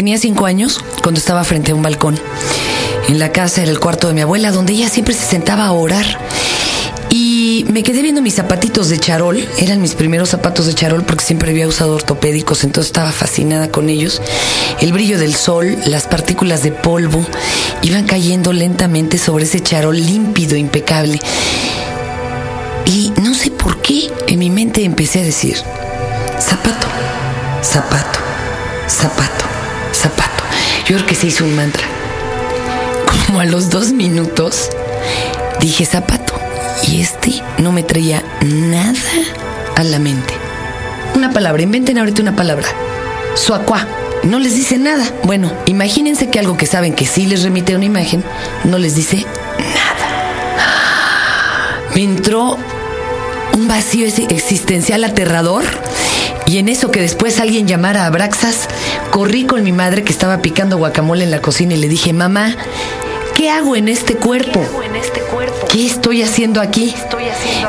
Tenía cinco años cuando estaba frente a un balcón. En la casa era el cuarto de mi abuela, donde ella siempre se sentaba a orar. Y me quedé viendo mis zapatitos de charol. Eran mis primeros zapatos de charol porque siempre había usado ortopédicos, entonces estaba fascinada con ellos. El brillo del sol, las partículas de polvo iban cayendo lentamente sobre ese charol límpido, impecable. Y no sé por qué en mi mente empecé a decir, zapato, zapato, zapato, zapato. Yo creo que se hizo un mantra. Como a los dos minutos dije zapato y este no me traía nada a la mente. Una palabra, inventen ahorita una palabra. Suacuá. No les dice nada. Bueno, imagínense que algo que saben que sí les remite una imagen, no les dice nada. Me entró un vacío existencial aterrador. Y en eso que después alguien llamara a Braxas, corrí con mi madre que estaba picando guacamole en la cocina y le dije, mamá, ¿qué hago en este cuerpo? ¿Qué estoy haciendo aquí?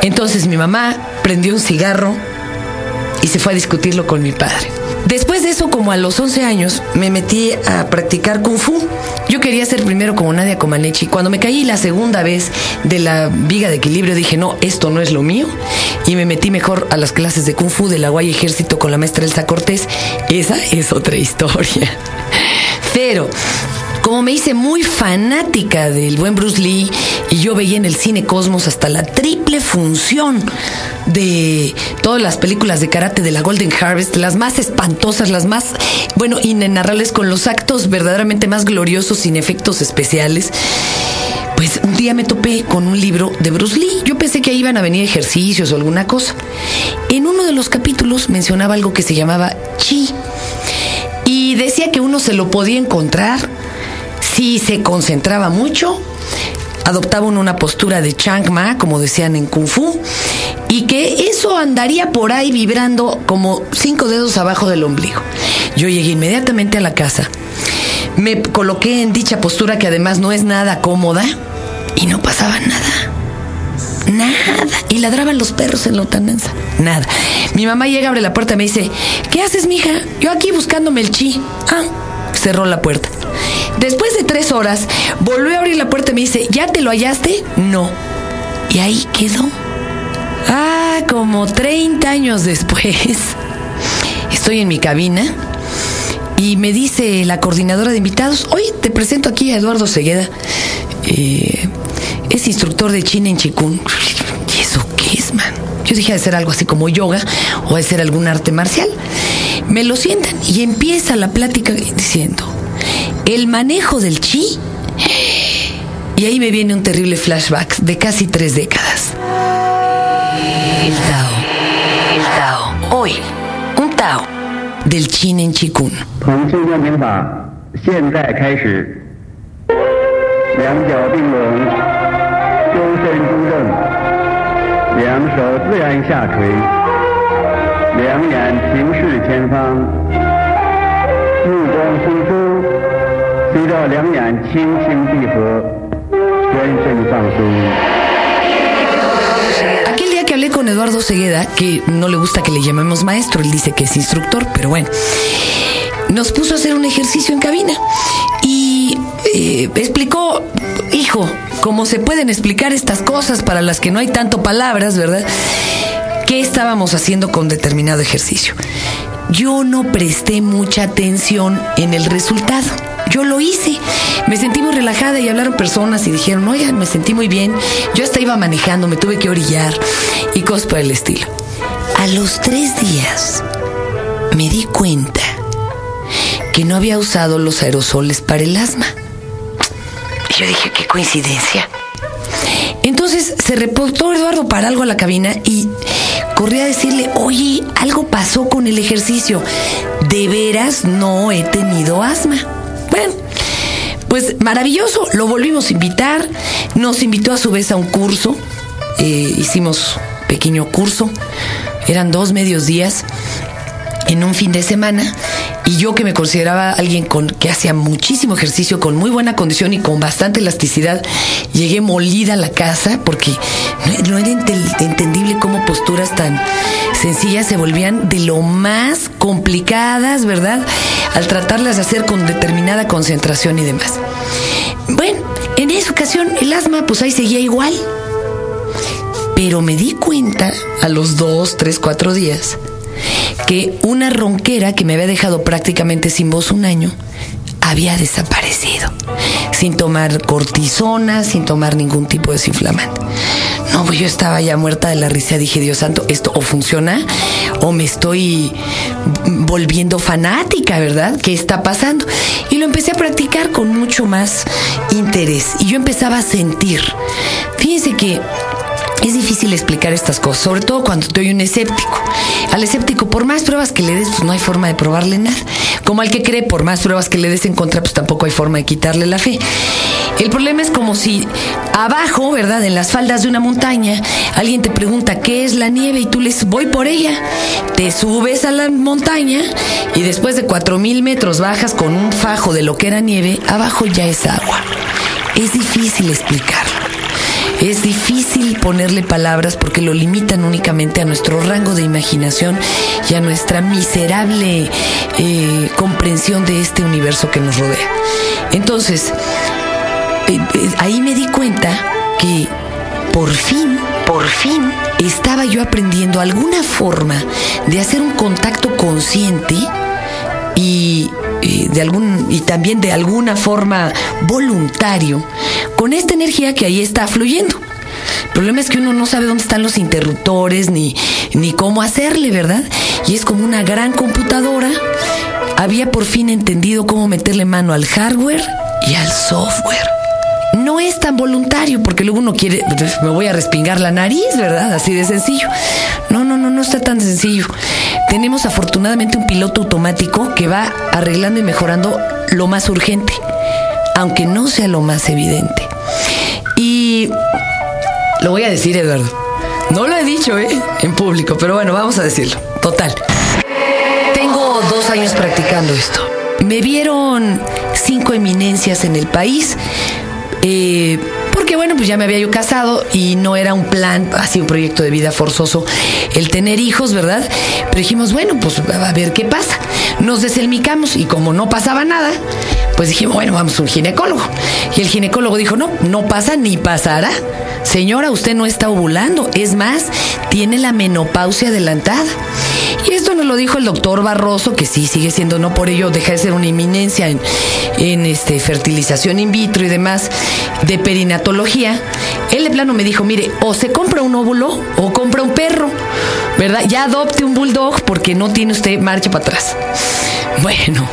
Entonces mi mamá prendió un cigarro y se fue a discutirlo con mi padre. Después de eso, como a los 11 años, me metí a practicar kung fu. Quería ser primero como Nadia Comaneci. Cuando me caí la segunda vez de la viga de equilibrio, dije, no, esto no es lo mío. Y me metí mejor a las clases de kung fu del Aguay Ejército con la maestra Elsa Cortés. Esa es otra historia. Pero como me hice muy fanática del buen Bruce Lee y yo veía en el cine Cosmos hasta la triple función de todas las películas de karate de la Golden Harvest, las más espantosas, las más, bueno, inenarrables, con los actos verdaderamente más gloriosos sin efectos especiales. Pues un día me topé con un libro de Bruce Lee. Yo pensé que ahí iban a venir ejercicios o alguna cosa. En uno de los capítulos mencionaba algo que se llamaba chi. Y decía que uno se lo podía encontrar se concentraba mucho, adoptaban una postura de Changma, como decían en Kung Fu, y que eso andaría por ahí vibrando como cinco dedos abajo del ombligo. Yo llegué inmediatamente a la casa, me coloqué en dicha postura que además no es nada cómoda y no pasaba nada. Nada. Y ladraban los perros en la lontananza. Nada. Mi mamá llega, abre la puerta y me dice, ¿qué haces, mija? Yo aquí buscándome el chi. Ah, cerró la puerta. Después de tres horas, volvió a abrir la puerta y me dice, ¿ya te lo hallaste? No. Y ahí quedó. Ah, como 30 años después, estoy en mi cabina y me dice la coordinadora de invitados, hoy te presento aquí a Eduardo Segueda. Eh, es instructor de China en Chikun. ¿Y eso qué es, man? Yo dije de ser algo así como yoga o ser algún arte marcial. Me lo sientan y empieza la plática diciendo, el manejo del chi. Y ahí me viene un terrible flashback de casi tres décadas. El Tao. El Tao. Hoy, un Tao del Chin en Chikun. 随着两眼轻轻闭合，全身放松。 Aquel día que hablé con Eduardo Segueda, que no le gusta que le llamemos maestro, él dice que es instructor, pero bueno, nos puso a hacer un ejercicio en cabina y eh, explicó, hijo, cómo se pueden explicar estas cosas para las que no hay tanto palabras, ¿verdad? ¿Qué estábamos haciendo con determinado ejercicio? Yo no presté mucha atención en el resultado. yo lo hice. Me sentí muy relajada y hablaron personas y dijeron, oigan, me sentí muy bien. Yo hasta iba manejando, me tuve que orillar y cosas por el estilo. A los tres días me di cuenta que no había usado los aerosoles para el asma. Y yo dije, qué coincidencia. Entonces se reportó Eduardo para algo a la cabina y corrí a decirle, oye, algo pasó con el ejercicio. De veras no he tenido asma. Bueno, pues maravilloso, lo volvimos a invitar, nos invitó a su vez a un curso, eh, hicimos pequeño curso, eran dos medios días en un fin de semana Y yo que me consideraba alguien con, que hacía muchísimo ejercicio, con muy buena condición y con bastante elasticidad, llegué molida a la casa porque no, era entendible cómo posturas tan sencillas se volvían de lo más complicadas, ¿verdad? Al tratarlas de hacer con determinada concentración y demás. Bueno, en esa ocasión el asma pues ahí seguía igual. Pero me di cuenta a los dos, tres, cuatro días que una ronquera que me había dejado prácticamente sin voz un año había desaparecido, sin tomar cortisona, sin tomar ningún tipo de desinflamante. No, pues yo estaba ya muerta de la risa, dije, Dios santo, esto o funciona o me estoy volviendo fanática, ¿verdad? ¿Qué está pasando? Y lo empecé a practicar con mucho más interés y yo empezaba a sentir. Fíjense que es difícil explicar estas cosas, sobre todo cuando estoy un escéptico. Al escéptico, por más pruebas que le des, pues no hay forma de probarle nada. Como al que cree, por más pruebas que le des en contra, pues tampoco hay forma de quitarle la fe. El problema es como si abajo, ¿verdad? En las faldas de una montaña, alguien te pregunta qué es la nieve y tú le dices, voy por ella. Te subes a la montaña y después de cuatro mil metros bajas con un fajo de lo que era nieve, abajo ya es agua. Es difícil explicarlo. Es difícil ponerle palabras porque lo limitan únicamente a nuestro rango de imaginación y a nuestra miserable eh, comprensión de este universo que nos rodea. Entonces, ahí me di cuenta que por fin, por fin, estaba yo aprendiendo alguna forma de hacer un contacto consciente y, de algún y también de alguna forma voluntario con esta energía que ahí está fluyendo. El problema es que uno no sabe dónde están los interruptores ni, ni cómo hacerle, ¿verdad? Y es como una gran computadora. Había por fin entendido cómo meterle mano al hardware y al software. No es tan voluntario porque luego uno quiere, me voy a respingar la nariz, ¿verdad? Así de sencillo. No, no, no, no está tan sencillo. Tenemos afortunadamente un piloto automático que va arreglando y mejorando lo más urgente, aunque no sea lo más evidente. Y lo voy a decir, Eduardo. No lo he dicho, ¿eh? En público, pero bueno, vamos a decirlo. Total. Tengo dos años practicando esto. Me vieron cinco eminencias en el país. Eh, porque bueno, pues ya me había yo casado y no era un plan, así un proyecto de vida forzoso el tener hijos, ¿verdad? Pero dijimos, bueno, pues a ver qué pasa. Nos deselmicamos y como no pasaba nada, pues dijimos, bueno, vamos a un ginecólogo. Y el ginecólogo dijo, no, no pasa ni pasará. Señora, usted no está ovulando. Es más, tiene la menopausia adelantada. Y esto nos lo dijo el doctor Barroso, que sí sigue siendo, no por ello deja de ser una eminencia en, en este, fertilización in vitro y demás, de perinatología. Él de plano me dijo, mire, o se compra un óvulo o compra un perro, ¿verdad? Ya adopte un bulldog porque no tiene usted marcha para atrás. Bueno,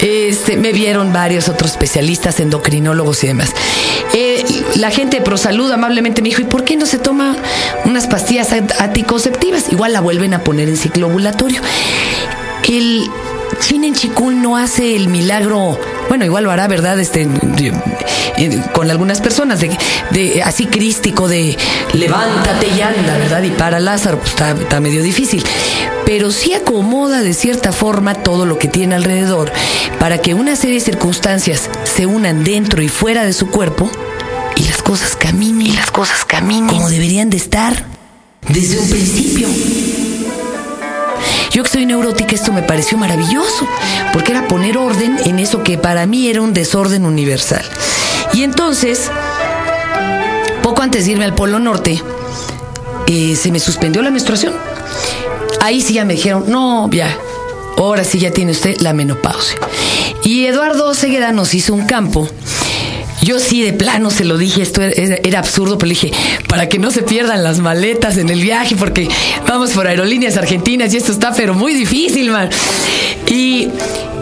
este, me vieron varios otros especialistas, endocrinólogos y demás. Eh, la gente de ProSalud amablemente me dijo, ¿y por qué no se toma unas pastillas anticonceptivas? Igual la vuelven a poner en ciclo ovulatorio. El en Chikun no hace el milagro, bueno, igual lo hará, ¿verdad? Este, con algunas personas, de, así crístico, de levántate y anda, ¿verdad? Y para Lázaro, pues está, está medio difícil. Pero sí acomoda de cierta forma todo lo que tiene alrededor para que una serie de circunstancias se unan dentro y fuera de su cuerpo y las cosas caminen. Y las cosas caminen. Como deberían de estar desde un principio. Yo que soy neurótica, esto me pareció maravilloso, porque era poner orden en eso que para mí era un desorden universal. Y entonces, poco antes de irme al Polo Norte, eh, se me suspendió la menstruación. Ahí sí ya me dijeron, no, ya, ahora sí ya tiene usted la menopausia. Y Eduardo Ceguera nos hizo un campo yo sí, de plano se lo dije, esto era, absurdo, pero le dije, para que no se pierdan las maletas en el viaje, porque vamos por aerolíneas argentinas y esto está pero muy difícil, man. Y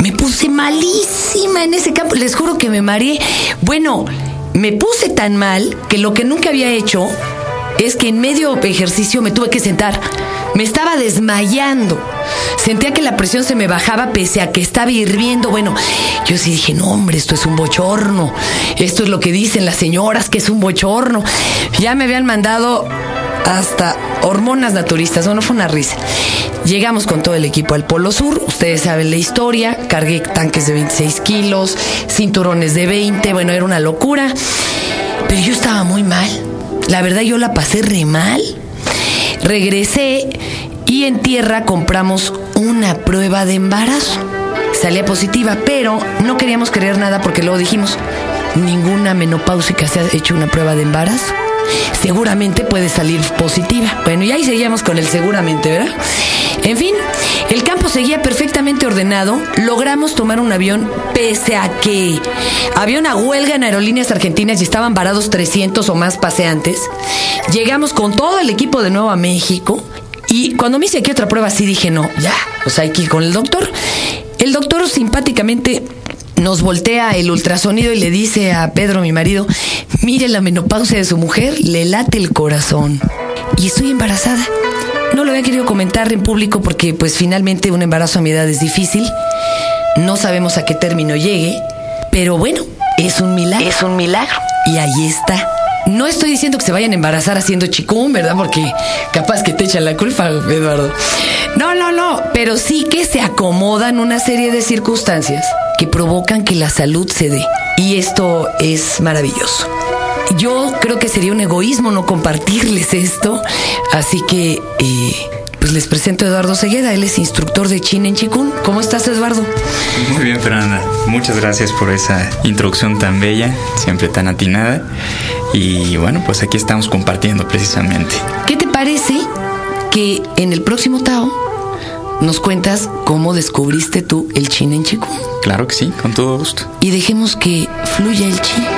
me puse malísima en ese campo, les juro que me mareé. Bueno, me puse tan mal que lo que nunca había hecho es que en medio ejercicio me tuve que sentar. Me estaba desmayando. Sentía que la presión se me bajaba pese a que estaba hirviendo. Bueno, yo sí dije, no hombre, esto es un bochorno. Esto es lo que dicen las señoras, que es un bochorno. Ya me habían mandado hasta hormonas naturistas, bueno, fue una risa. Llegamos con todo el equipo al Polo Sur, ustedes saben la historia, cargué tanques de 26 kilos, cinturones de 20, bueno, era una locura, pero yo estaba muy mal, la verdad yo la pasé re mal. Regresé y en tierra compramos una prueba de embarazo. Salía positiva, pero no queríamos creer nada porque luego dijimos, ninguna menopáusica se ha hecho una prueba de embarazo. Seguramente puede salir positiva. Bueno, y ahí seguíamos con el seguramente, ¿verdad? En fin, el campo seguía perfectamente ordenado. Logramos tomar un avión pese a que había una huelga en aerolíneas argentinas y estaban varados 300 o más paseantes. Llegamos con todo el equipo de nuevo a México. Y cuando me hice aquí otra prueba, sí dije, no, ya, sea, hay que ir con el doctor. El doctor simpáticamente nos voltea el ultrasonido y le dice a Pedro, mi marido, mire la menopausia de su mujer, le late el corazón. Y estoy embarazada. No lo había querido comentar en público porque pues finalmente un embarazo a mi edad es difícil. No sabemos a qué término llegue, pero bueno, es un milagro. Es un milagro. Y ahí está. No estoy diciendo que se vayan a embarazar haciendo chicún, ¿verdad? Porque capaz que te echan la culpa, Eduardo. No, no, no, pero sí que se acomodan una serie de circunstancias que provocan que la salud se dé. Y esto es maravilloso. Yo creo que sería un egoísmo no compartirles esto, así que eh, pues les presento a Eduardo Segueda, él es instructor de China en Chikun. ¿Cómo estás, Eduardo? Muy bien, Fernanda. Muchas gracias por esa introducción tan bella, siempre tan atinada. Y bueno, pues aquí estamos compartiendo precisamente. ¿Qué te parece que en el próximo Tao nos cuentas cómo descubriste tú el China en Chikun? Claro que sí, con todo gusto. Y dejemos que fluya el chi.